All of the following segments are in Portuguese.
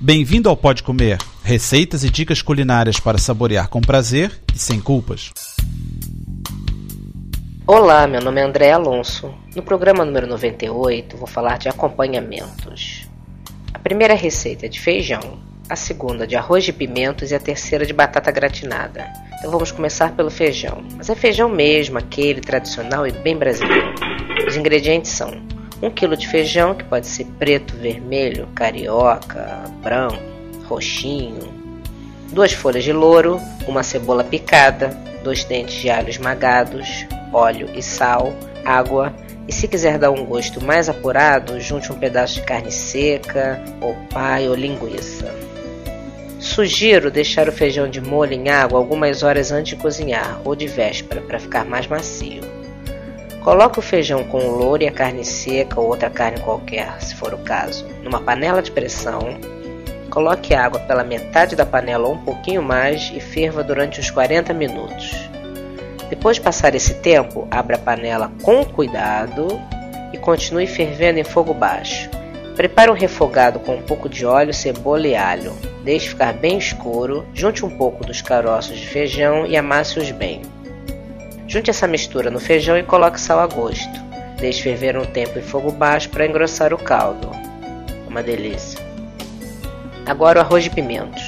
Bem-vindo ao Pode Comer, receitas e dicas culinárias para saborear com prazer e sem culpas. Olá, meu nome é André Alonso. No programa número 98 vou falar de acompanhamentos. A primeira receita é de feijão, a segunda de arroz de pimentos e a terceira de batata gratinada. Então vamos começar pelo feijão. Mas é feijão mesmo, aquele tradicional e bem brasileiro. Os ingredientes são 1 kg de feijão, que pode ser preto, vermelho, carioca, branco, roxinho, duas folhas de louro, uma cebola picada, dois dentes de alho esmagados, óleo e sal, água e se quiser dar um gosto mais apurado, junte um pedaço de carne seca, ou pai ou linguiça. Sugiro deixar o feijão de molho em água algumas horas antes de cozinhar ou de véspera para ficar mais macio. Coloque o feijão com o louro e a carne seca ou outra carne qualquer, se for o caso, numa panela de pressão. Coloque água pela metade da panela ou um pouquinho mais e ferva durante uns 40 minutos. Depois de passar esse tempo, abra a panela com cuidado e continue fervendo em fogo baixo. Prepare um refogado com um pouco de óleo, cebola e alho. Deixe ficar bem escuro, junte um pouco dos caroços de feijão e amasse-os bem. Junte essa mistura no feijão e coloque sal a gosto. Deixe ferver um tempo em fogo baixo para engrossar o caldo. Uma delícia. Agora o arroz de pimentos.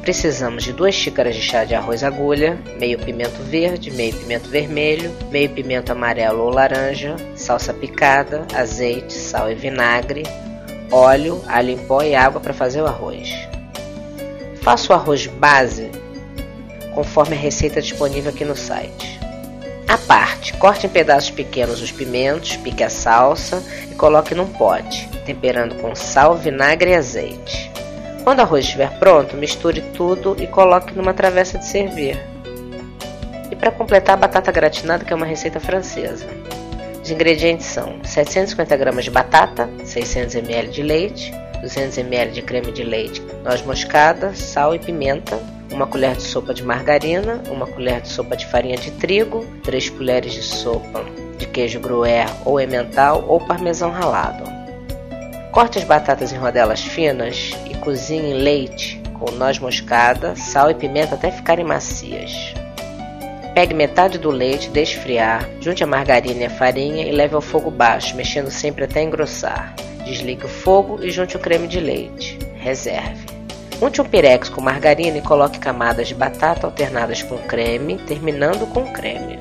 Precisamos de 2 xícaras de chá de arroz agulha, meio pimento verde, meio pimento vermelho, meio pimento amarelo ou laranja, salsa picada, azeite, sal e vinagre, óleo, alho em pó e água para fazer o arroz. Faça o arroz base conforme a receita disponível aqui no site. A parte, corte em pedaços pequenos os pimentos, pique a salsa e coloque num pote, temperando com sal, vinagre e azeite. Quando o arroz estiver pronto, misture tudo e coloque numa travessa de servir. E para completar a batata gratinada, que é uma receita francesa. Os ingredientes são 750 gramas de batata, 600 ml de leite, 200 ml de creme de leite, noz moscada, sal e pimenta, uma colher de sopa de margarina, uma colher de sopa de farinha de trigo, 3 colheres de sopa de queijo gruyère ou emmental ou parmesão ralado. Corte as batatas em rodelas finas e cozinhe em leite com noz moscada, sal e pimenta até ficarem macias. Pegue metade do leite, deixe esfriar, junte a margarina e a farinha e leve ao fogo baixo, mexendo sempre até engrossar. Desligue o fogo e junte o creme de leite. Reserve. Unte um pirex com margarina e coloque camadas de batata alternadas com creme, terminando com creme.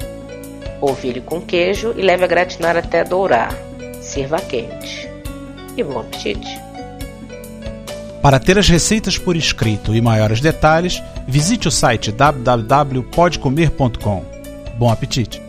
Polvilhe com queijo e leve a gratinar até dourar. Sirva quente. E bom apetite! Para ter as receitas por escrito e maiores detalhes, visite o site www.podcomer.com. Bom apetite!